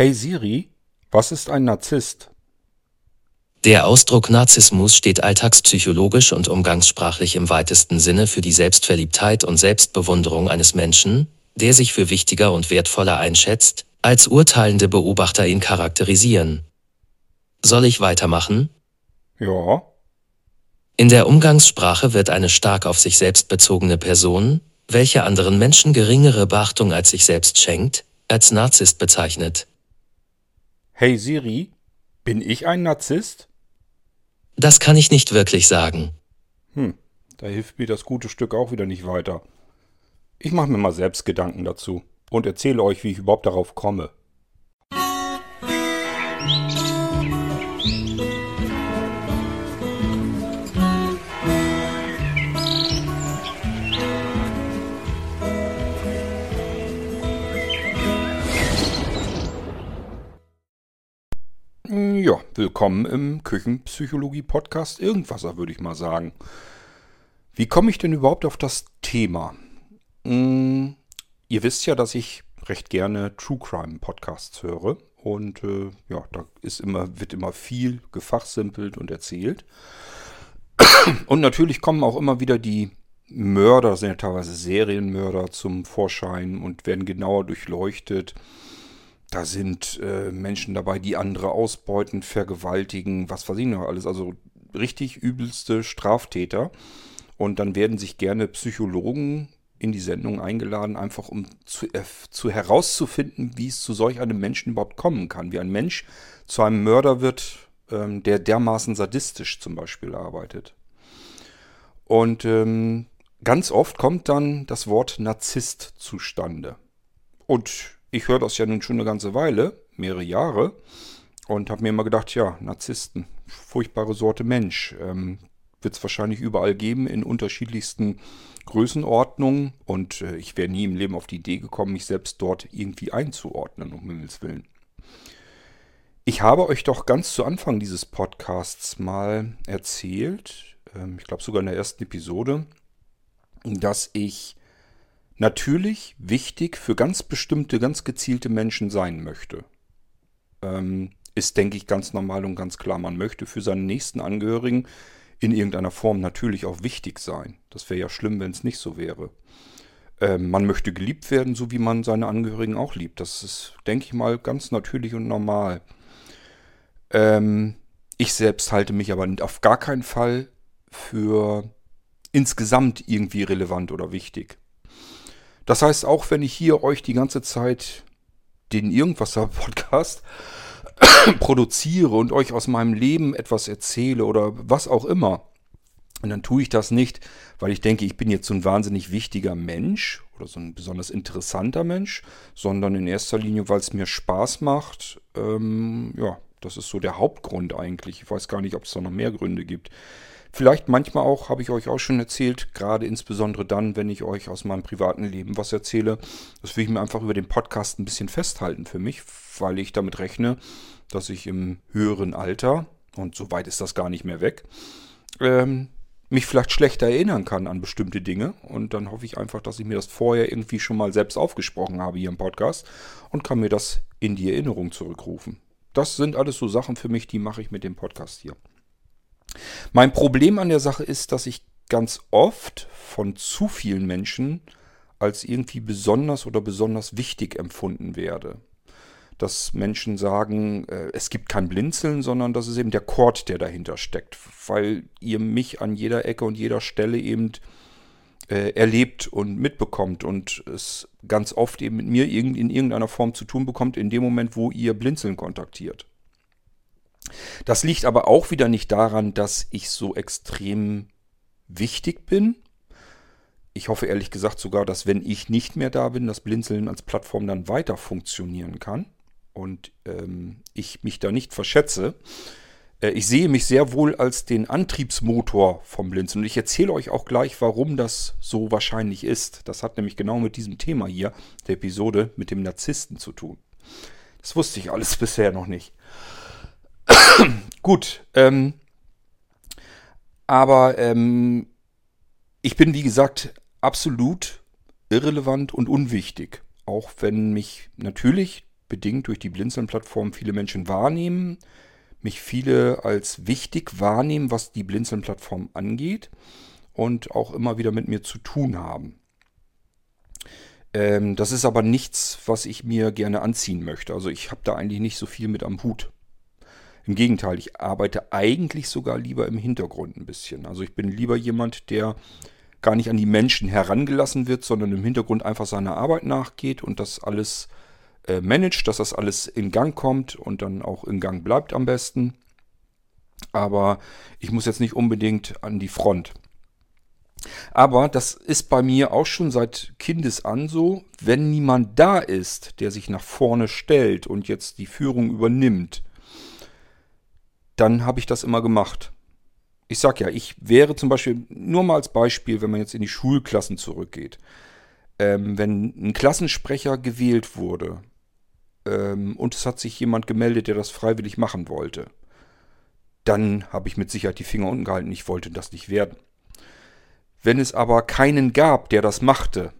Hey Siri, was ist ein Narzisst? Der Ausdruck Narzissmus steht alltagspsychologisch und umgangssprachlich im weitesten Sinne für die Selbstverliebtheit und Selbstbewunderung eines Menschen, der sich für wichtiger und wertvoller einschätzt, als urteilende Beobachter ihn charakterisieren. Soll ich weitermachen? Ja, In der Umgangssprache wird eine stark auf sich selbst bezogene Person, welche anderen Menschen geringere Beachtung als sich selbst schenkt, als Narzisst bezeichnet. Hey Siri, bin ich ein Narzisst? Das kann ich nicht wirklich sagen. Hm, da hilft mir das gute Stück auch wieder nicht weiter. Ich mache mir mal selbst Gedanken dazu und erzähle euch, wie ich überhaupt darauf komme. Ja, willkommen im Küchenpsychologie-Podcast Irgendwasser, würde ich mal sagen. Wie komme ich denn überhaupt auf das Thema? Hm, ihr wisst ja, dass ich recht gerne True Crime Podcasts höre. Und äh, ja, da ist immer, wird immer viel gefachsimpelt und erzählt. Und natürlich kommen auch immer wieder die Mörder, sind ja teilweise Serienmörder zum Vorschein und werden genauer durchleuchtet. Da sind äh, Menschen dabei, die andere ausbeuten, vergewaltigen, was weiß ich noch alles. Also richtig übelste Straftäter. Und dann werden sich gerne Psychologen in die Sendung eingeladen, einfach um zu, zu herauszufinden, wie es zu solch einem Menschen überhaupt kommen kann. Wie ein Mensch zu einem Mörder wird, ähm, der dermaßen sadistisch zum Beispiel arbeitet. Und ähm, ganz oft kommt dann das Wort Narzisst zustande. Und ich höre das ja nun schon eine ganze Weile, mehrere Jahre, und habe mir immer gedacht, ja, Narzissten, furchtbare Sorte Mensch, ähm, wird es wahrscheinlich überall geben, in unterschiedlichsten Größenordnungen. Und äh, ich wäre nie im Leben auf die Idee gekommen, mich selbst dort irgendwie einzuordnen, um Himmels Willen. Ich habe euch doch ganz zu Anfang dieses Podcasts mal erzählt, ähm, ich glaube sogar in der ersten Episode, dass ich natürlich wichtig für ganz bestimmte, ganz gezielte Menschen sein möchte. Ähm, ist, denke ich, ganz normal und ganz klar. Man möchte für seine nächsten Angehörigen in irgendeiner Form natürlich auch wichtig sein. Das wäre ja schlimm, wenn es nicht so wäre. Ähm, man möchte geliebt werden, so wie man seine Angehörigen auch liebt. Das ist, denke ich mal, ganz natürlich und normal. Ähm, ich selbst halte mich aber auf gar keinen Fall für insgesamt irgendwie relevant oder wichtig. Das heißt, auch wenn ich hier euch die ganze Zeit den Irgendwasser-Podcast produziere und euch aus meinem Leben etwas erzähle oder was auch immer, und dann tue ich das nicht, weil ich denke, ich bin jetzt so ein wahnsinnig wichtiger Mensch oder so ein besonders interessanter Mensch, sondern in erster Linie, weil es mir Spaß macht. Ähm, ja, das ist so der Hauptgrund eigentlich. Ich weiß gar nicht, ob es da noch mehr Gründe gibt. Vielleicht manchmal auch, habe ich euch auch schon erzählt, gerade insbesondere dann, wenn ich euch aus meinem privaten Leben was erzähle, das will ich mir einfach über den Podcast ein bisschen festhalten für mich, weil ich damit rechne, dass ich im höheren Alter, und so weit ist das gar nicht mehr weg, ähm, mich vielleicht schlechter erinnern kann an bestimmte Dinge. Und dann hoffe ich einfach, dass ich mir das vorher irgendwie schon mal selbst aufgesprochen habe hier im Podcast und kann mir das in die Erinnerung zurückrufen. Das sind alles so Sachen für mich, die mache ich mit dem Podcast hier. Mein Problem an der Sache ist, dass ich ganz oft von zu vielen Menschen als irgendwie besonders oder besonders wichtig empfunden werde. Dass Menschen sagen, äh, es gibt kein Blinzeln, sondern das ist eben der Chord, der dahinter steckt, weil ihr mich an jeder Ecke und jeder Stelle eben äh, erlebt und mitbekommt und es ganz oft eben mit mir in irgendeiner Form zu tun bekommt, in dem Moment, wo ihr Blinzeln kontaktiert. Das liegt aber auch wieder nicht daran, dass ich so extrem wichtig bin. Ich hoffe ehrlich gesagt sogar, dass wenn ich nicht mehr da bin, das Blinzeln als Plattform dann weiter funktionieren kann und ähm, ich mich da nicht verschätze. Äh, ich sehe mich sehr wohl als den Antriebsmotor vom Blinzeln und ich erzähle euch auch gleich, warum das so wahrscheinlich ist. Das hat nämlich genau mit diesem Thema hier, der Episode, mit dem Narzissten zu tun. Das wusste ich alles bisher noch nicht. Gut, ähm, aber ähm, ich bin, wie gesagt, absolut irrelevant und unwichtig. Auch wenn mich natürlich bedingt durch die Blinzeln-Plattform viele Menschen wahrnehmen, mich viele als wichtig wahrnehmen, was die Blinzeln-Plattform angeht und auch immer wieder mit mir zu tun haben. Ähm, das ist aber nichts, was ich mir gerne anziehen möchte. Also ich habe da eigentlich nicht so viel mit am Hut. Im Gegenteil, ich arbeite eigentlich sogar lieber im Hintergrund ein bisschen. Also ich bin lieber jemand, der gar nicht an die Menschen herangelassen wird, sondern im Hintergrund einfach seiner Arbeit nachgeht und das alles äh, managt, dass das alles in Gang kommt und dann auch in Gang bleibt am besten. Aber ich muss jetzt nicht unbedingt an die Front. Aber das ist bei mir auch schon seit Kindesan so, wenn niemand da ist, der sich nach vorne stellt und jetzt die Führung übernimmt, dann habe ich das immer gemacht. Ich sag ja, ich wäre zum Beispiel, nur mal als Beispiel, wenn man jetzt in die Schulklassen zurückgeht, ähm, wenn ein Klassensprecher gewählt wurde ähm, und es hat sich jemand gemeldet, der das freiwillig machen wollte, dann habe ich mit Sicherheit die Finger unten gehalten, ich wollte das nicht werden. Wenn es aber keinen gab, der das machte,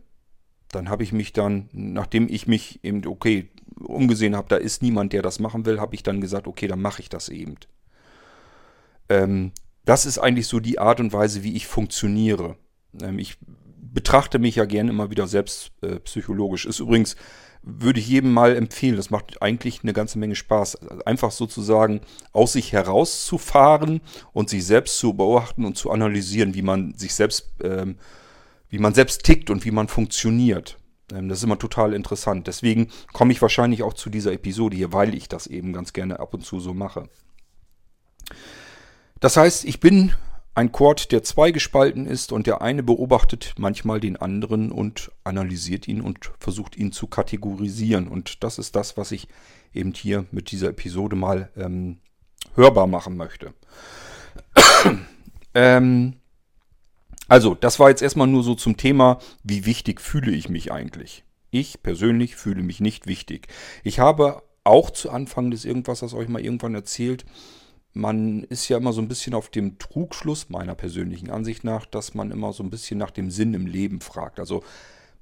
dann habe ich mich dann, nachdem ich mich eben, okay, umgesehen habe, da ist niemand, der das machen will, habe ich dann gesagt, okay, dann mache ich das eben. Ähm, das ist eigentlich so die Art und Weise, wie ich funktioniere. Ähm, ich betrachte mich ja gerne immer wieder selbst äh, psychologisch. Ist übrigens würde ich jedem mal empfehlen. Das macht eigentlich eine ganze Menge Spaß. Einfach sozusagen aus sich herauszufahren und sich selbst zu beobachten und zu analysieren, wie man sich selbst, ähm, wie man selbst tickt und wie man funktioniert. Ähm, das ist immer total interessant. Deswegen komme ich wahrscheinlich auch zu dieser Episode hier, weil ich das eben ganz gerne ab und zu so mache. Das heißt, ich bin ein Chord, der zweigespalten ist und der eine beobachtet manchmal den anderen und analysiert ihn und versucht ihn zu kategorisieren. Und das ist das, was ich eben hier mit dieser Episode mal ähm, hörbar machen möchte. ähm, also, das war jetzt erstmal nur so zum Thema, wie wichtig fühle ich mich eigentlich. Ich persönlich fühle mich nicht wichtig. Ich habe auch zu Anfang des Irgendwassers euch mal irgendwann erzählt, man ist ja immer so ein bisschen auf dem Trugschluss, meiner persönlichen Ansicht nach, dass man immer so ein bisschen nach dem Sinn im Leben fragt. Also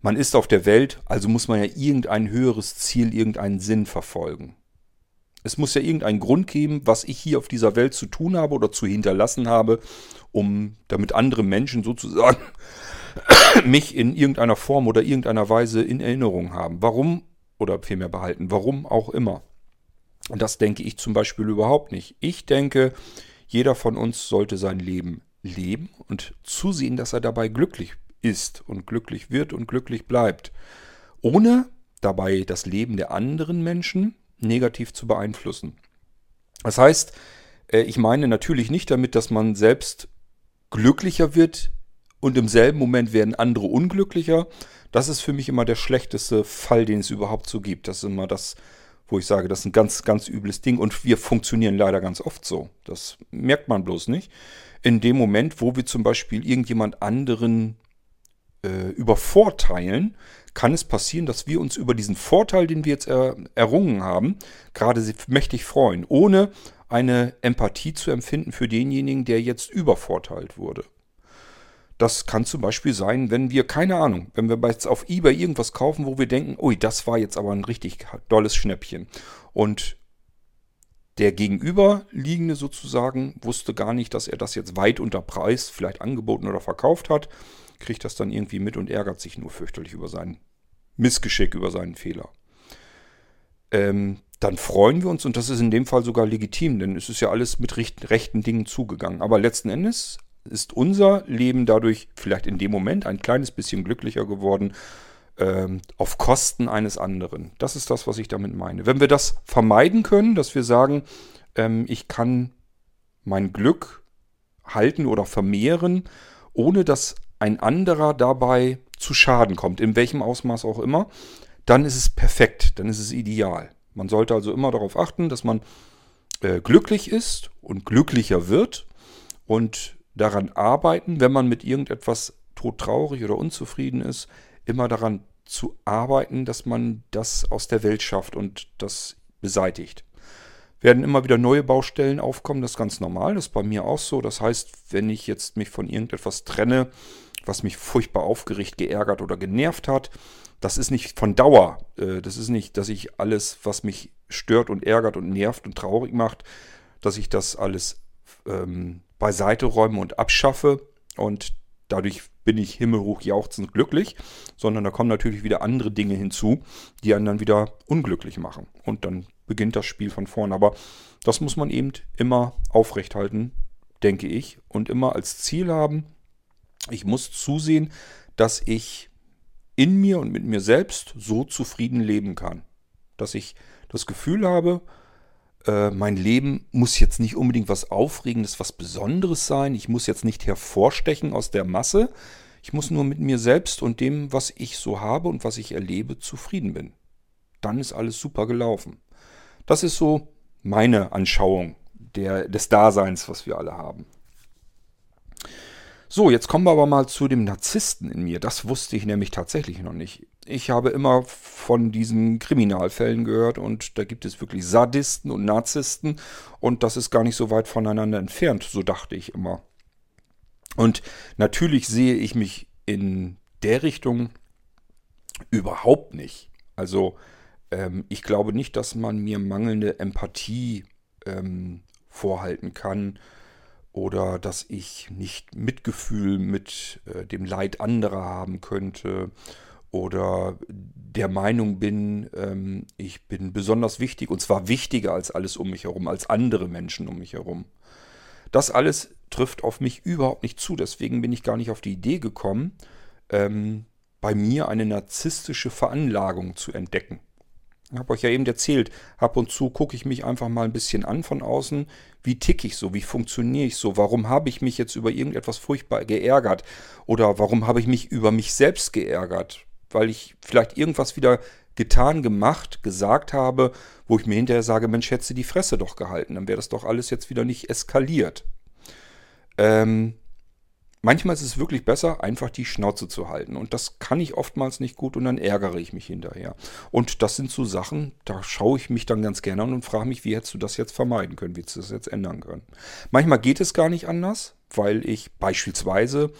man ist auf der Welt, also muss man ja irgendein höheres Ziel, irgendeinen Sinn verfolgen. Es muss ja irgendeinen Grund geben, was ich hier auf dieser Welt zu tun habe oder zu hinterlassen habe, um damit andere Menschen sozusagen mich in irgendeiner Form oder irgendeiner Weise in Erinnerung haben. Warum oder vielmehr behalten, warum auch immer. Und das denke ich zum Beispiel überhaupt nicht. Ich denke, jeder von uns sollte sein Leben leben und zusehen, dass er dabei glücklich ist und glücklich wird und glücklich bleibt, ohne dabei das Leben der anderen Menschen negativ zu beeinflussen. Das heißt, äh, ich meine natürlich nicht damit, dass man selbst glücklicher wird und im selben Moment werden andere unglücklicher. Das ist für mich immer der schlechteste Fall, den es überhaupt so gibt. Das ist immer das wo ich sage, das ist ein ganz, ganz übles Ding und wir funktionieren leider ganz oft so. Das merkt man bloß nicht. In dem Moment, wo wir zum Beispiel irgendjemand anderen äh, übervorteilen, kann es passieren, dass wir uns über diesen Vorteil, den wir jetzt er, errungen haben, gerade mächtig freuen, ohne eine Empathie zu empfinden für denjenigen, der jetzt übervorteilt wurde. Das kann zum Beispiel sein, wenn wir, keine Ahnung, wenn wir jetzt auf eBay irgendwas kaufen, wo wir denken, ui, das war jetzt aber ein richtig dolles Schnäppchen. Und der Gegenüberliegende sozusagen wusste gar nicht, dass er das jetzt weit unter Preis vielleicht angeboten oder verkauft hat, kriegt das dann irgendwie mit und ärgert sich nur fürchterlich über sein Missgeschick, über seinen Fehler. Ähm, dann freuen wir uns und das ist in dem Fall sogar legitim, denn es ist ja alles mit rechten Dingen zugegangen. Aber letzten Endes ist unser Leben dadurch vielleicht in dem Moment ein kleines bisschen glücklicher geworden ähm, auf Kosten eines anderen. Das ist das, was ich damit meine. Wenn wir das vermeiden können, dass wir sagen, ähm, ich kann mein Glück halten oder vermehren, ohne dass ein anderer dabei zu Schaden kommt, in welchem Ausmaß auch immer, dann ist es perfekt, dann ist es ideal. Man sollte also immer darauf achten, dass man äh, glücklich ist und glücklicher wird und daran arbeiten, wenn man mit irgendetwas todtraurig oder unzufrieden ist, immer daran zu arbeiten, dass man das aus der Welt schafft und das beseitigt. Werden immer wieder neue Baustellen aufkommen, das ist ganz normal, das ist bei mir auch so. Das heißt, wenn ich jetzt mich von irgendetwas trenne, was mich furchtbar aufgeregt, geärgert oder genervt hat. Das ist nicht von Dauer. Äh, das ist nicht, dass ich alles, was mich stört und ärgert und nervt und traurig macht, dass ich das alles ähm, beiseite räume und abschaffe und dadurch bin ich himmelhoch jauchzend glücklich, sondern da kommen natürlich wieder andere Dinge hinzu, die einen dann wieder unglücklich machen. Und dann beginnt das Spiel von vorn. Aber das muss man eben immer aufrechthalten, denke ich, und immer als Ziel haben. Ich muss zusehen, dass ich in mir und mit mir selbst so zufrieden leben kann. Dass ich das Gefühl habe, äh, mein Leben muss jetzt nicht unbedingt was Aufregendes, was Besonderes sein. Ich muss jetzt nicht hervorstechen aus der Masse. Ich muss nur mit mir selbst und dem, was ich so habe und was ich erlebe, zufrieden bin. Dann ist alles super gelaufen. Das ist so meine Anschauung der, des Daseins, was wir alle haben. So, jetzt kommen wir aber mal zu dem Narzissten in mir. Das wusste ich nämlich tatsächlich noch nicht. Ich habe immer von diesen Kriminalfällen gehört und da gibt es wirklich Sadisten und Narzissten und das ist gar nicht so weit voneinander entfernt, so dachte ich immer. Und natürlich sehe ich mich in der Richtung überhaupt nicht. Also ähm, ich glaube nicht, dass man mir mangelnde Empathie ähm, vorhalten kann oder dass ich nicht Mitgefühl mit äh, dem Leid anderer haben könnte oder der Meinung bin, ähm, ich bin besonders wichtig und zwar wichtiger als alles um mich herum, als andere Menschen um mich herum. Das alles trifft auf mich überhaupt nicht zu, deswegen bin ich gar nicht auf die Idee gekommen, ähm, bei mir eine narzisstische Veranlagung zu entdecken. Ich habe euch ja eben erzählt, ab und zu gucke ich mich einfach mal ein bisschen an von außen. Wie ticke ich so? Wie funktioniere ich so? Warum habe ich mich jetzt über irgendetwas furchtbar geärgert? Oder warum habe ich mich über mich selbst geärgert? Weil ich vielleicht irgendwas wieder getan, gemacht, gesagt habe, wo ich mir hinterher sage, Mensch, hätte die Fresse doch gehalten, dann wäre das doch alles jetzt wieder nicht eskaliert. Ähm, Manchmal ist es wirklich besser, einfach die Schnauze zu halten. Und das kann ich oftmals nicht gut und dann ärgere ich mich hinterher. Und das sind so Sachen, da schaue ich mich dann ganz gerne an und frage mich, wie hättest du das jetzt vermeiden können, wie hättest du das jetzt ändern können. Manchmal geht es gar nicht anders, weil ich beispielsweise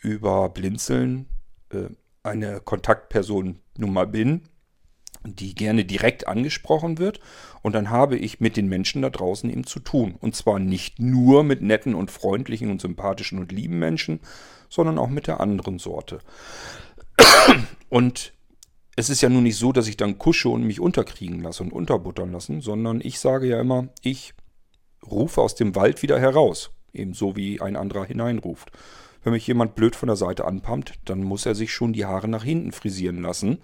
über Blinzeln äh, eine Kontaktperson nun mal bin, die gerne direkt angesprochen wird. Und dann habe ich mit den Menschen da draußen eben zu tun. Und zwar nicht nur mit netten und freundlichen und sympathischen und lieben Menschen, sondern auch mit der anderen Sorte. Und es ist ja nun nicht so, dass ich dann kusche und mich unterkriegen lasse und unterbuttern lassen, sondern ich sage ja immer, ich rufe aus dem Wald wieder heraus. Ebenso wie ein anderer hineinruft. Wenn mich jemand blöd von der Seite anpumpt, dann muss er sich schon die Haare nach hinten frisieren lassen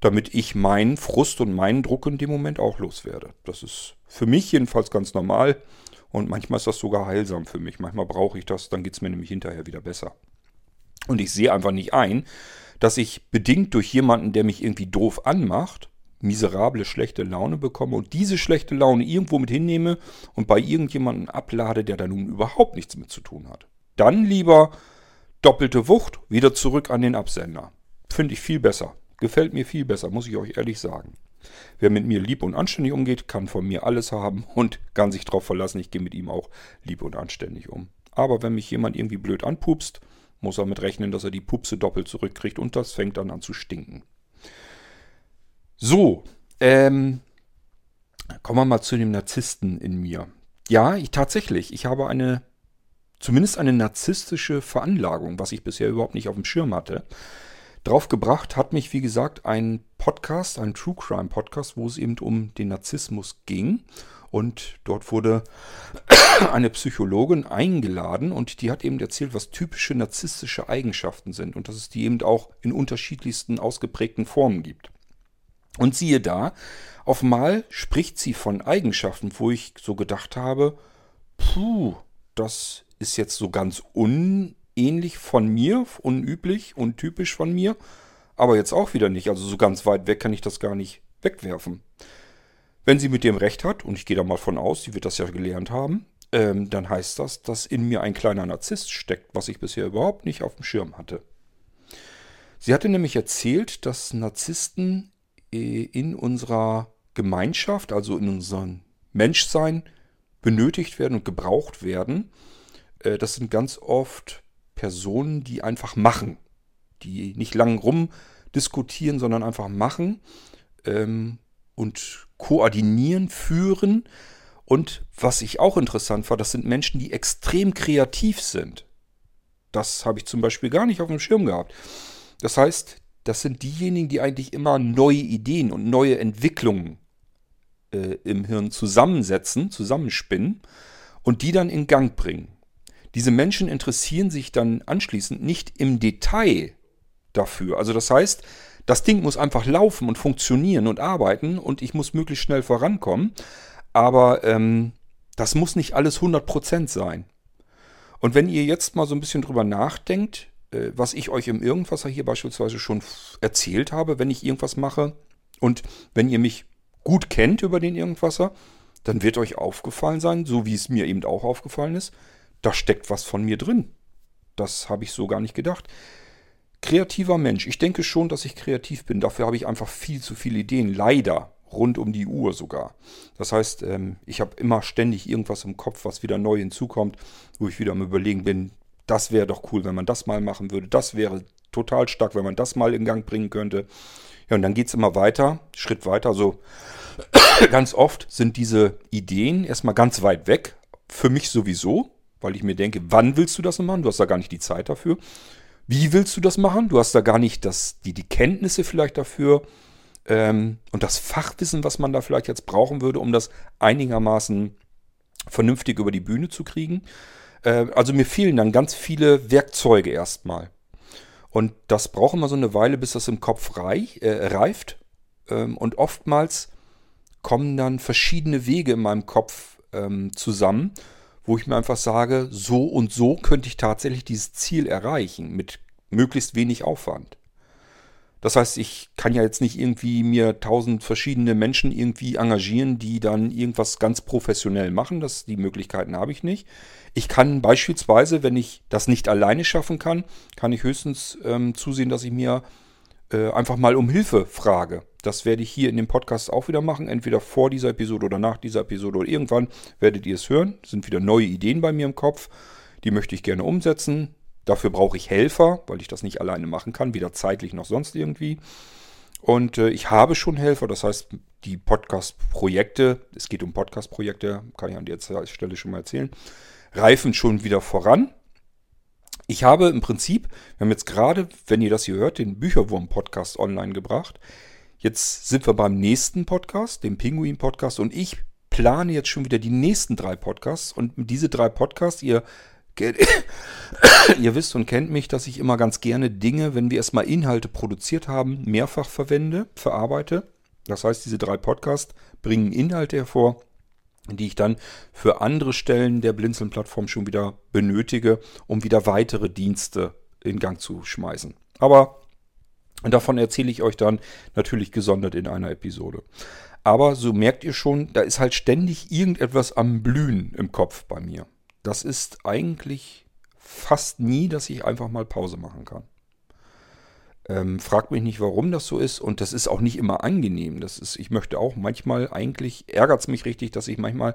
damit ich meinen Frust und meinen Druck in dem Moment auch loswerde. Das ist für mich jedenfalls ganz normal und manchmal ist das sogar heilsam für mich. Manchmal brauche ich das, dann geht es mir nämlich hinterher wieder besser. Und ich sehe einfach nicht ein, dass ich bedingt durch jemanden, der mich irgendwie doof anmacht, miserable, schlechte Laune bekomme und diese schlechte Laune irgendwo mit hinnehme und bei irgendjemandem ablade, der da nun überhaupt nichts mit zu tun hat. Dann lieber doppelte Wucht, wieder zurück an den Absender. Finde ich viel besser. Gefällt mir viel besser, muss ich euch ehrlich sagen. Wer mit mir lieb und anständig umgeht, kann von mir alles haben und kann sich darauf verlassen, ich gehe mit ihm auch lieb und anständig um. Aber wenn mich jemand irgendwie blöd anpupst, muss er mit rechnen, dass er die Pupse doppelt zurückkriegt und das fängt dann an zu stinken. So, ähm, kommen wir mal zu dem Narzissten in mir. Ja, ich tatsächlich, ich habe eine, zumindest eine narzisstische Veranlagung, was ich bisher überhaupt nicht auf dem Schirm hatte. Drauf gebracht hat mich, wie gesagt, ein Podcast, ein True Crime Podcast, wo es eben um den Narzissmus ging. Und dort wurde eine Psychologin eingeladen und die hat eben erzählt, was typische narzisstische Eigenschaften sind und dass es die eben auch in unterschiedlichsten ausgeprägten Formen gibt. Und siehe da, auf Mal spricht sie von Eigenschaften, wo ich so gedacht habe, puh, das ist jetzt so ganz un ähnlich von mir, unüblich, untypisch von mir, aber jetzt auch wieder nicht. Also so ganz weit weg kann ich das gar nicht wegwerfen. Wenn sie mit dem recht hat, und ich gehe da mal von aus, sie wird das ja gelernt haben, ähm, dann heißt das, dass in mir ein kleiner Narzisst steckt, was ich bisher überhaupt nicht auf dem Schirm hatte. Sie hatte nämlich erzählt, dass Narzissten äh, in unserer Gemeinschaft, also in unserem Menschsein, benötigt werden und gebraucht werden. Äh, das sind ganz oft Personen, die einfach machen. Die nicht lang rumdiskutieren, sondern einfach machen ähm, und koordinieren, führen. Und was ich auch interessant war, das sind Menschen, die extrem kreativ sind. Das habe ich zum Beispiel gar nicht auf dem Schirm gehabt. Das heißt, das sind diejenigen, die eigentlich immer neue Ideen und neue Entwicklungen äh, im Hirn zusammensetzen, zusammenspinnen und die dann in Gang bringen. Diese Menschen interessieren sich dann anschließend nicht im Detail dafür. Also das heißt, das Ding muss einfach laufen und funktionieren und arbeiten und ich muss möglichst schnell vorankommen. Aber ähm, das muss nicht alles 100% sein. Und wenn ihr jetzt mal so ein bisschen drüber nachdenkt, äh, was ich euch im Irgendwasser hier beispielsweise schon erzählt habe, wenn ich irgendwas mache, und wenn ihr mich gut kennt über den Irgendwasser, dann wird euch aufgefallen sein, so wie es mir eben auch aufgefallen ist, da steckt was von mir drin. Das habe ich so gar nicht gedacht. Kreativer Mensch. Ich denke schon, dass ich kreativ bin. Dafür habe ich einfach viel zu viele Ideen. Leider. Rund um die Uhr sogar. Das heißt, ähm, ich habe immer ständig irgendwas im Kopf, was wieder neu hinzukommt, wo ich wieder am Überlegen bin, das wäre doch cool, wenn man das mal machen würde. Das wäre total stark, wenn man das mal in Gang bringen könnte. Ja, und dann geht es immer weiter, Schritt weiter. Also ganz oft sind diese Ideen erstmal ganz weit weg. Für mich sowieso, weil ich mir denke, wann willst du das machen? Du hast da gar nicht die Zeit dafür. Wie willst du das machen? Du hast da gar nicht das, die, die Kenntnisse vielleicht dafür ähm, und das Fachwissen, was man da vielleicht jetzt brauchen würde, um das einigermaßen vernünftig über die Bühne zu kriegen. Äh, also mir fehlen dann ganz viele Werkzeuge erstmal. Und das braucht immer so eine Weile, bis das im Kopf reich, äh, reift. Ähm, und oftmals kommen dann verschiedene Wege in meinem Kopf ähm, zusammen, wo ich mir einfach sage, so und so könnte ich tatsächlich dieses Ziel erreichen mit möglichst wenig Aufwand. Das heißt, ich kann ja jetzt nicht irgendwie mir tausend verschiedene Menschen irgendwie engagieren, die dann irgendwas ganz professionell machen. Das, die Möglichkeiten habe ich nicht. Ich kann beispielsweise, wenn ich das nicht alleine schaffen kann, kann ich höchstens ähm, zusehen, dass ich mir äh, einfach mal um Hilfe frage. Das werde ich hier in dem Podcast auch wieder machen, entweder vor dieser Episode oder nach dieser Episode oder irgendwann werdet ihr es hören. Es sind wieder neue Ideen bei mir im Kopf. Die möchte ich gerne umsetzen. Dafür brauche ich Helfer, weil ich das nicht alleine machen kann, weder zeitlich noch sonst irgendwie. Und äh, ich habe schon Helfer, das heißt, die Podcast-Projekte, es geht um Podcast-Projekte, kann ich an der Stelle schon mal erzählen, reifen schon wieder voran. Ich habe im Prinzip, wir haben jetzt gerade, wenn ihr das hier hört, den Bücherwurm-Podcast online gebracht. Jetzt sind wir beim nächsten Podcast, dem Pinguin-Podcast, und ich plane jetzt schon wieder die nächsten drei Podcasts. Und diese drei Podcasts, ihr, ihr wisst und kennt mich, dass ich immer ganz gerne Dinge, wenn wir erstmal Inhalte produziert haben, mehrfach verwende, verarbeite. Das heißt, diese drei Podcasts bringen Inhalte hervor, die ich dann für andere Stellen der Blinzeln-Plattform schon wieder benötige, um wieder weitere Dienste in Gang zu schmeißen. Aber davon erzähle ich euch dann natürlich gesondert in einer Episode. Aber so merkt ihr schon, da ist halt ständig irgendetwas am Blühen im Kopf bei mir. Das ist eigentlich fast nie, dass ich einfach mal Pause machen kann. Ähm, fragt mich nicht, warum das so ist. Und das ist auch nicht immer angenehm. Das ist, ich möchte auch manchmal, eigentlich ärgert es mich richtig, dass ich manchmal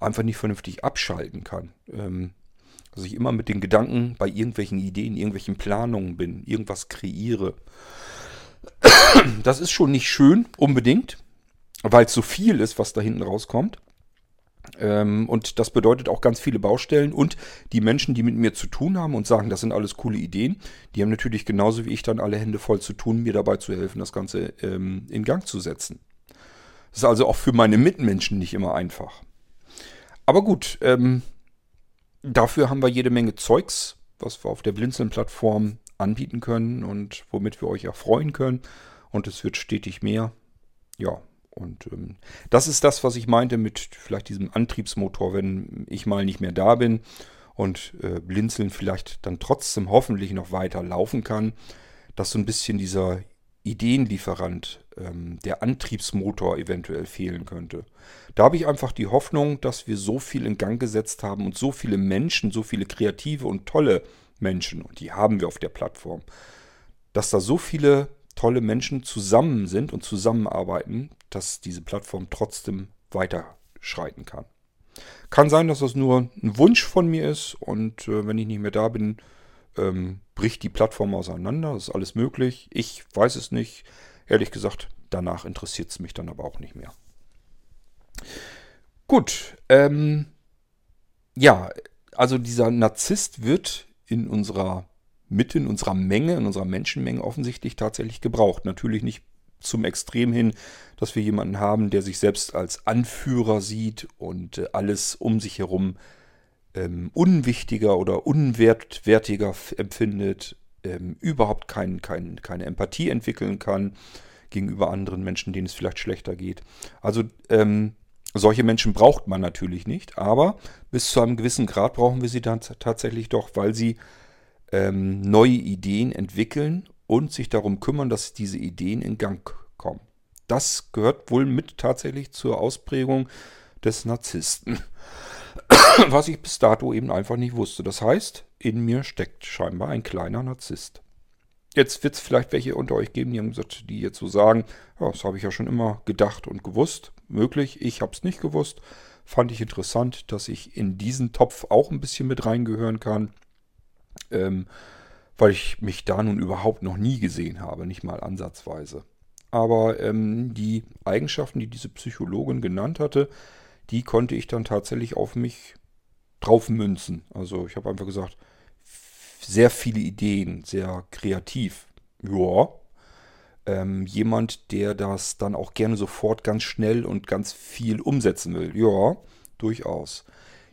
einfach nicht vernünftig abschalten kann. Ähm, dass ich immer mit den Gedanken bei irgendwelchen Ideen, irgendwelchen Planungen bin, irgendwas kreiere. Das ist schon nicht schön, unbedingt, weil es so viel ist, was da hinten rauskommt. Ähm, und das bedeutet auch ganz viele Baustellen. Und die Menschen, die mit mir zu tun haben und sagen, das sind alles coole Ideen, die haben natürlich genauso wie ich dann alle Hände voll zu tun, mir dabei zu helfen, das Ganze ähm, in Gang zu setzen. Das ist also auch für meine Mitmenschen nicht immer einfach. Aber gut, ähm, dafür haben wir jede Menge Zeugs, was wir auf der Blinzeln-Plattform anbieten können und womit wir euch erfreuen können. Und es wird stetig mehr. Ja, und ähm, das ist das, was ich meinte mit vielleicht diesem Antriebsmotor, wenn ich mal nicht mehr da bin und äh, Blinzeln vielleicht dann trotzdem hoffentlich noch weiter laufen kann, dass so ein bisschen dieser Ideenlieferant, ähm, der Antriebsmotor eventuell fehlen könnte. Da habe ich einfach die Hoffnung, dass wir so viel in Gang gesetzt haben und so viele Menschen, so viele kreative und tolle Menschen, und die haben wir auf der Plattform, dass da so viele tolle Menschen zusammen sind und zusammenarbeiten, dass diese Plattform trotzdem weiterschreiten kann. Kann sein, dass das nur ein Wunsch von mir ist und äh, wenn ich nicht mehr da bin, Ähm, bricht die Plattform auseinander? Ist alles möglich. Ich weiß es nicht. Ehrlich gesagt, danach interessiert es mich dann aber auch nicht mehr. Gut. Ähm, ja, also dieser Narzisst wird in unserer Mitte, in unserer Menge, in unserer Menschenmenge offensichtlich tatsächlich gebraucht. Natürlich nicht zum Extrem hin, dass wir jemanden haben, der sich selbst als Anführer sieht und äh, alles um sich herum ähm, unwichtiger oder unwertwertiger empfindet, ähm, überhaupt kein, kein, keine Empathie entwickeln kann gegenüber anderen Menschen, denen es vielleicht schlechter geht. Also ähm, solche Menschen braucht man natürlich nicht, aber bis zu einem gewissen Grad brauchen wir sie dann tatsächlich doch, weil sie ähm, neue Ideen entwickeln und sich darum kümmern, dass diese Ideen in Gang kommen. Das gehört wohl mit tatsächlich zur Ausprägung des Narzissten. Was ich bis dato eben einfach nicht wusste. Das heißt, in mir steckt scheinbar ein kleiner Narzisst. Jetzt wird es vielleicht welche unter euch geben, die, die jetzt so sagen, ja, das habe ich ja schon immer gedacht und gewusst. Möglich, ich habe es nicht gewusst. Fand ich interessant, dass ich in diesen Topf auch ein bisschen mit reingehören kann. Ähm, weil ich mich da nun überhaupt noch nie gesehen habe, nicht mal ansatzweise. Aber ähm, die Eigenschaften, die diese Psychologin genannt hatte, die konnte ich dann tatsächlich auf mich drauf münzen. Also ich habe einfach gesagt, sehr viele Ideen, sehr kreativ. Ja. Ähm, jemand, der das dann auch gerne sofort ganz schnell und ganz viel umsetzen will. Ja, durchaus.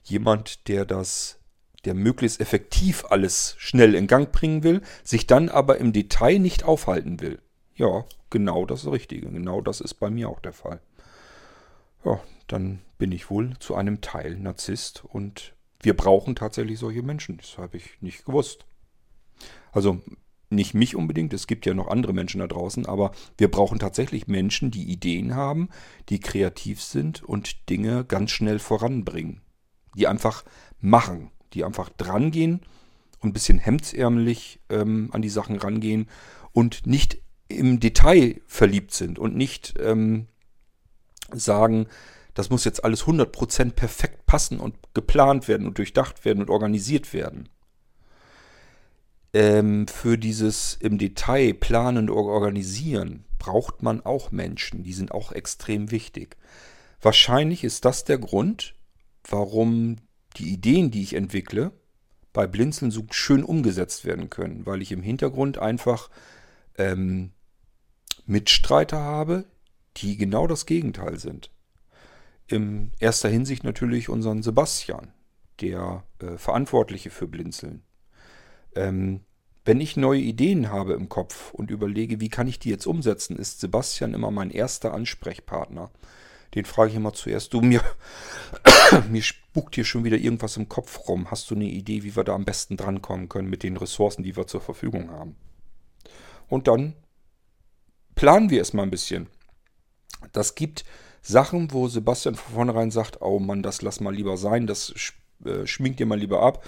Jemand, der das der möglichst effektiv alles schnell in Gang bringen will, sich dann aber im Detail nicht aufhalten will. Ja, genau das Richtige. Genau das ist bei mir auch der Fall. Ja, dann bin ich wohl zu einem Teil Narzisst und wir brauchen tatsächlich solche Menschen. Das habe ich nicht gewusst. Also nicht mich unbedingt, es gibt ja noch andere Menschen da draußen, aber wir brauchen tatsächlich Menschen, die Ideen haben, die kreativ sind und Dinge ganz schnell voranbringen. Die einfach machen die einfach drangehen und ein bisschen hemdsärmelig ähm, an die Sachen rangehen und nicht im Detail verliebt sind und nicht ähm, sagen, das muss jetzt alles 100% perfekt passen und geplant werden und durchdacht werden und organisiert werden. Ähm, für dieses im Detail planen und organisieren braucht man auch Menschen, die sind auch extrem wichtig. Wahrscheinlich ist das der Grund, warum die Ideen, die ich entwickle, bei Blinzeln so schön umgesetzt werden können, weil ich im Hintergrund einfach ähm, Mitstreiter habe, die genau das Gegenteil sind. In erster Hinsicht natürlich unseren Sebastian, der äh, Verantwortliche für Blinzeln. Ähm, wenn ich neue Ideen habe im Kopf und überlege, wie kann ich die jetzt umsetzen, ist Sebastian immer mein erster Ansprechpartner. Den frage ich immer zuerst, du mir, mir spukt hier schon wieder irgendwas im Kopf rum. Hast du eine Idee, wie wir da am besten drankommen können mit den Ressourcen, die wir zur Verfügung haben? Und dann planen wir es mal ein bisschen. Das gibt Sachen, wo Sebastian von vornherein sagt, oh Mann, das lass mal lieber sein, das äh, schminkt dir mal lieber ab.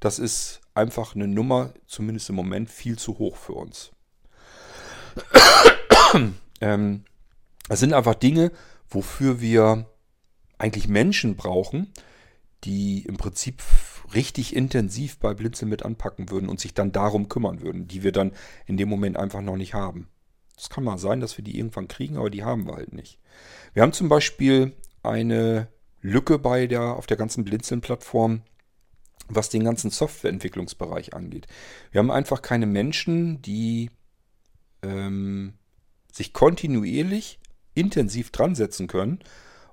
Das ist einfach eine Nummer, zumindest im Moment, viel zu hoch für uns. ähm, das sind einfach Dinge, wofür wir eigentlich Menschen brauchen, die im Prinzip richtig intensiv bei Blinzeln mit anpacken würden und sich dann darum kümmern würden, die wir dann in dem Moment einfach noch nicht haben. Es kann mal sein, dass wir die irgendwann kriegen, aber die haben wir halt nicht. Wir haben zum Beispiel eine Lücke bei der, auf der ganzen Blinzeln-Plattform, was den ganzen Softwareentwicklungsbereich angeht. Wir haben einfach keine Menschen, die ähm, sich kontinuierlich intensiv dran setzen können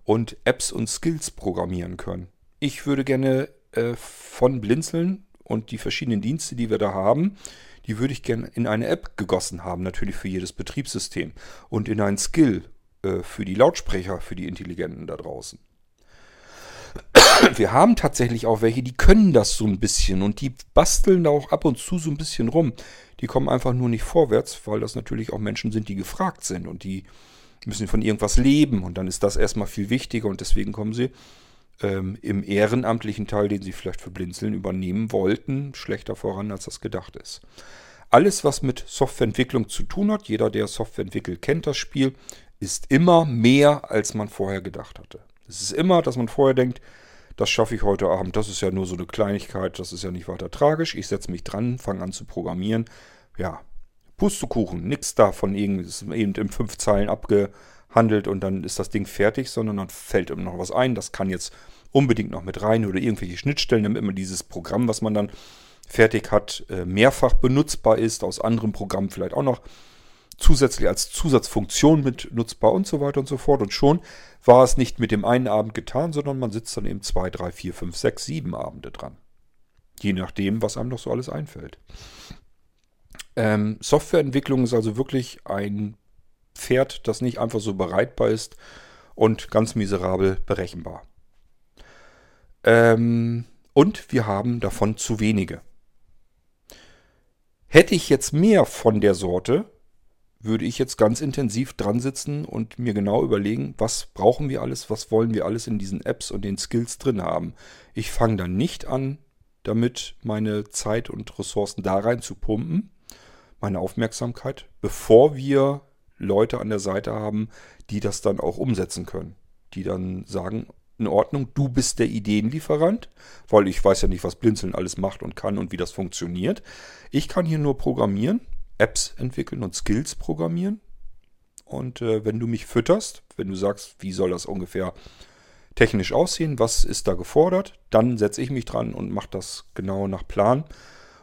und Apps und Skills programmieren können. Ich würde gerne äh, von Blinzeln und die verschiedenen Dienste, die wir da haben, die würde ich gerne in eine App gegossen haben, natürlich für jedes Betriebssystem und in ein Skill äh, für die Lautsprecher, für die Intelligenten da draußen. Wir haben tatsächlich auch welche, die können das so ein bisschen und die basteln da auch ab und zu so ein bisschen rum. Die kommen einfach nur nicht vorwärts, weil das natürlich auch Menschen sind, die gefragt sind und die müssen von irgendwas leben und dann ist das erstmal viel wichtiger und deswegen kommen sie ähm, im ehrenamtlichen Teil, den sie vielleicht für Blinzeln übernehmen wollten, schlechter voran, als das gedacht ist. Alles, was mit Softwareentwicklung zu tun hat, jeder, der Software entwickelt, kennt das Spiel, ist immer mehr, als man vorher gedacht hatte. Es ist immer, dass man vorher denkt, das schaffe ich heute Abend, das ist ja nur so eine Kleinigkeit, das ist ja nicht weiter tragisch. Ich setze mich dran, fange an zu programmieren. Ja, Pustekuchen, nichts davon eben in fünf Zeilen abgehandelt und dann ist das Ding fertig, sondern dann fällt immer noch was ein. Das kann jetzt unbedingt noch mit rein oder irgendwelche Schnittstellen, damit immer dieses Programm, was man dann fertig hat, äh, mehrfach benutzbar ist, aus anderen Programmen vielleicht auch noch zusätzlich als Zusatzfunktion mit nutzbar und so weiter und so fort. Und schon war es nicht mit dem einen Abend getan, sondern man sitzt dann eben zwei, drei, vier, fünf, sechs, sieben Abende dran. Je nachdem, was einem noch so alles einfällt. Ähm, Softwareentwicklung ist also wirklich ein Pferd, das nicht einfach so bereitbar ist und ganz miserabel berechenbar. Ähm, und wir haben davon zu wenige. Hätte ich jetzt mehr von der Sorte, würde ich jetzt ganz intensiv dran sitzen und mir genau überlegen, was brauchen wir alles, was wollen wir alles in diesen Apps und den Skills drin haben. Ich fange dann nicht an, damit meine Zeit und Ressourcen da rein zu pumpen, meine Aufmerksamkeit, bevor wir Leute an der Seite haben, die das dann auch umsetzen können. Die dann sagen, in Ordnung, du bist der Ideenlieferant, weil ich weiß ja nicht, was Blinzeln alles macht und kann und wie das funktioniert. Ich kann hier nur programmieren Apps entwickeln und Skills programmieren. Und äh, wenn du mich fütterst, wenn du sagst, wie soll das ungefähr technisch aussehen, was ist da gefordert, dann setze ich mich dran und mache das genau nach Plan.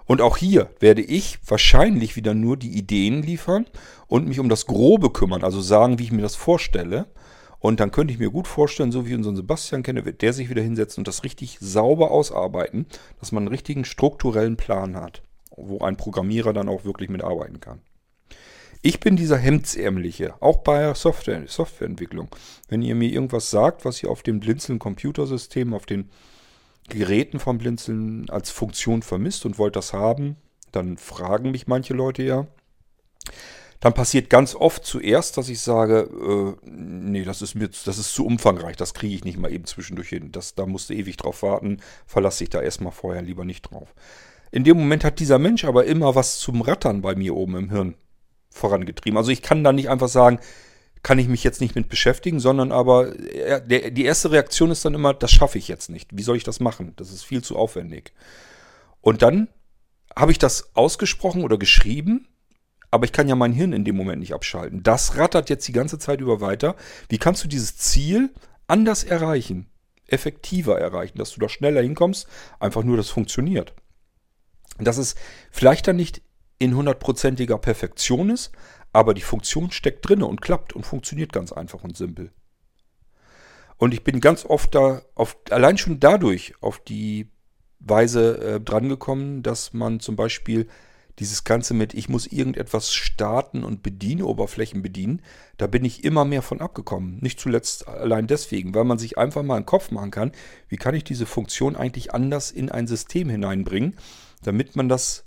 Und auch hier werde ich wahrscheinlich wieder nur die Ideen liefern und mich um das Grobe kümmern, also sagen, wie ich mir das vorstelle. Und dann könnte ich mir gut vorstellen, so wie unseren Sebastian kenne, wird der sich wieder hinsetzen und das richtig sauber ausarbeiten, dass man einen richtigen strukturellen Plan hat wo ein Programmierer dann auch wirklich mitarbeiten kann. Ich bin dieser Hemdsärmliche, auch bei Software, Softwareentwicklung. Wenn ihr mir irgendwas sagt, was ihr auf dem Blinzeln-Computersystem, auf den Geräten vom Blinzeln als Funktion vermisst und wollt das haben, dann fragen mich manche Leute ja. Dann passiert ganz oft zuerst, dass ich sage, äh, nee, das ist mir, das ist zu umfangreich, das kriege ich nicht mal eben zwischendurch hin. Das, da musst du ewig drauf warten, verlasse ich da erstmal vorher lieber nicht drauf. In dem Moment hat dieser Mensch aber immer was zum Rattern bei mir oben im Hirn vorangetrieben. Also ich kann da nicht einfach sagen, kann ich mich jetzt nicht mit beschäftigen, sondern aber der, die erste Reaktion ist dann immer, das schaffe ich jetzt nicht. Wie soll ich das machen? Das ist viel zu aufwendig. Und dann habe ich das ausgesprochen oder geschrieben, aber ich kann ja mein Hirn in dem Moment nicht abschalten. Das rattert jetzt die ganze Zeit über weiter. Wie kannst du dieses Ziel anders erreichen? Effektiver erreichen, dass du da schneller hinkommst, einfach nur das funktioniert dass es vielleicht dann nicht in hundertprozentiger Perfektion ist, aber die Funktion steckt drinne und klappt und funktioniert ganz einfach und simpel. Und ich bin ganz oft da, auf, allein schon dadurch auf die Weise äh, drangekommen, dass man zum Beispiel dieses Ganze mit, ich muss irgendetwas starten und bedienen, Oberflächen bedienen, da bin ich immer mehr von abgekommen. Nicht zuletzt allein deswegen, weil man sich einfach mal einen Kopf machen kann, wie kann ich diese Funktion eigentlich anders in ein System hineinbringen, damit man das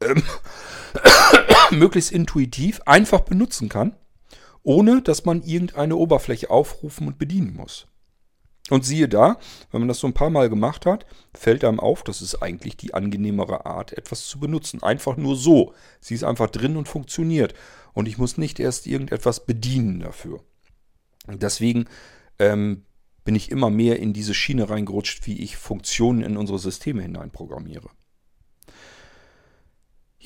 ähm, möglichst intuitiv einfach benutzen kann, ohne dass man irgendeine Oberfläche aufrufen und bedienen muss. Und siehe da, wenn man das so ein paar Mal gemacht hat, fällt einem auf, das ist eigentlich die angenehmere Art, etwas zu benutzen. Einfach nur so. Sie ist einfach drin und funktioniert. Und ich muss nicht erst irgendetwas bedienen dafür. Deswegen ähm, bin ich immer mehr in diese Schiene reingerutscht, wie ich Funktionen in unsere Systeme hineinprogrammiere.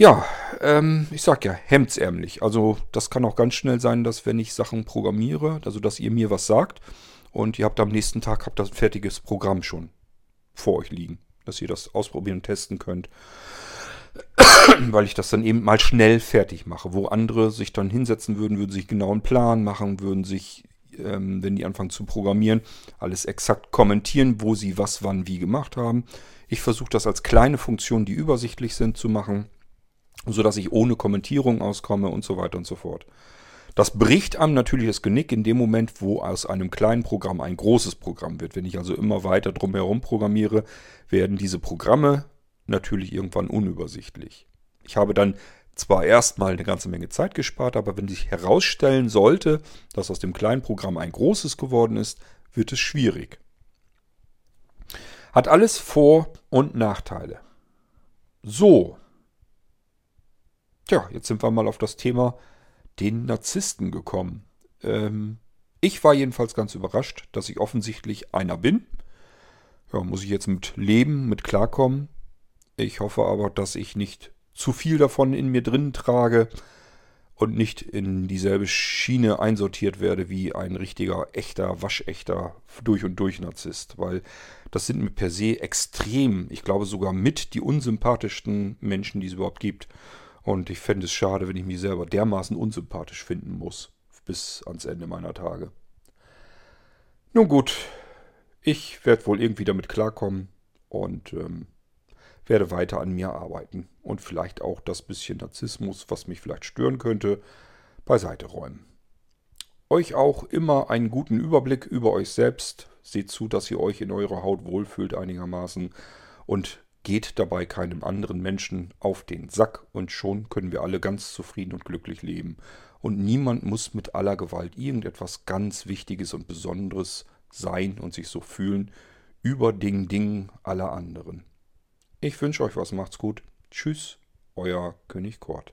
Ja, ähm, ich sag ja, hemdsärmlich. Also das kann auch ganz schnell sein, dass wenn ich Sachen programmiere, also dass ihr mir was sagt und ihr habt am nächsten Tag habt das ein fertiges Programm schon vor euch liegen, dass ihr das ausprobieren und testen könnt. Weil ich das dann eben mal schnell fertig mache. Wo andere sich dann hinsetzen würden, würden sich genau einen Plan machen, würden sich, ähm, wenn die anfangen zu programmieren, alles exakt kommentieren, wo sie was, wann, wie gemacht haben. Ich versuche das als kleine Funktionen, die übersichtlich sind, zu machen sodass ich ohne Kommentierung auskomme und so weiter und so fort. Das bricht einem natürlich das Genick in dem Moment, wo aus einem kleinen Programm ein großes Programm wird. Wenn ich also immer weiter drumherum programmiere, werden diese Programme natürlich irgendwann unübersichtlich. Ich habe dann zwar erstmal eine ganze Menge Zeit gespart, aber wenn sich herausstellen sollte, dass aus dem kleinen Programm ein großes geworden ist, wird es schwierig. Hat alles Vor- und Nachteile. So, Tja, jetzt sind wir mal auf das Thema den Narzissten gekommen. Ähm, ich war jedenfalls ganz überrascht, dass ich offensichtlich einer bin. Ja, muss ich jetzt mit leben, mit klarkommen. Ich hoffe aber, dass ich nicht zu viel davon in mir drin trage und nicht in dieselbe Schiene einsortiert werde wie ein richtiger, echter, waschechter, durch und durch Narzisst. Weil das sind mir per se extrem, ich glaube sogar mit die unsympathischsten Menschen, die es überhaupt gibt. Und ich fände es schade, wenn ich mich selber dermaßen unsympathisch finden muss. Bis ans Ende meiner Tage. Nun gut, ich werde wohl irgendwie damit klarkommen und ähm, werde weiter an mir arbeiten und vielleicht auch das bisschen Narzissmus, was mich vielleicht stören könnte, beiseite räumen. Euch auch immer einen guten Überblick über euch selbst. Seht zu, dass ihr euch in eurer Haut wohlfühlt einigermaßen und geht dabei keinem anderen Menschen auf den Sack und schon können wir alle ganz zufrieden und glücklich leben. Und niemand muss mit aller Gewalt irgendetwas ganz Wichtiges und Besonderes sein und sich so fühlen über den Dingen aller anderen. Ich wünsche euch was, macht's gut. Tschüss, euer König Kort.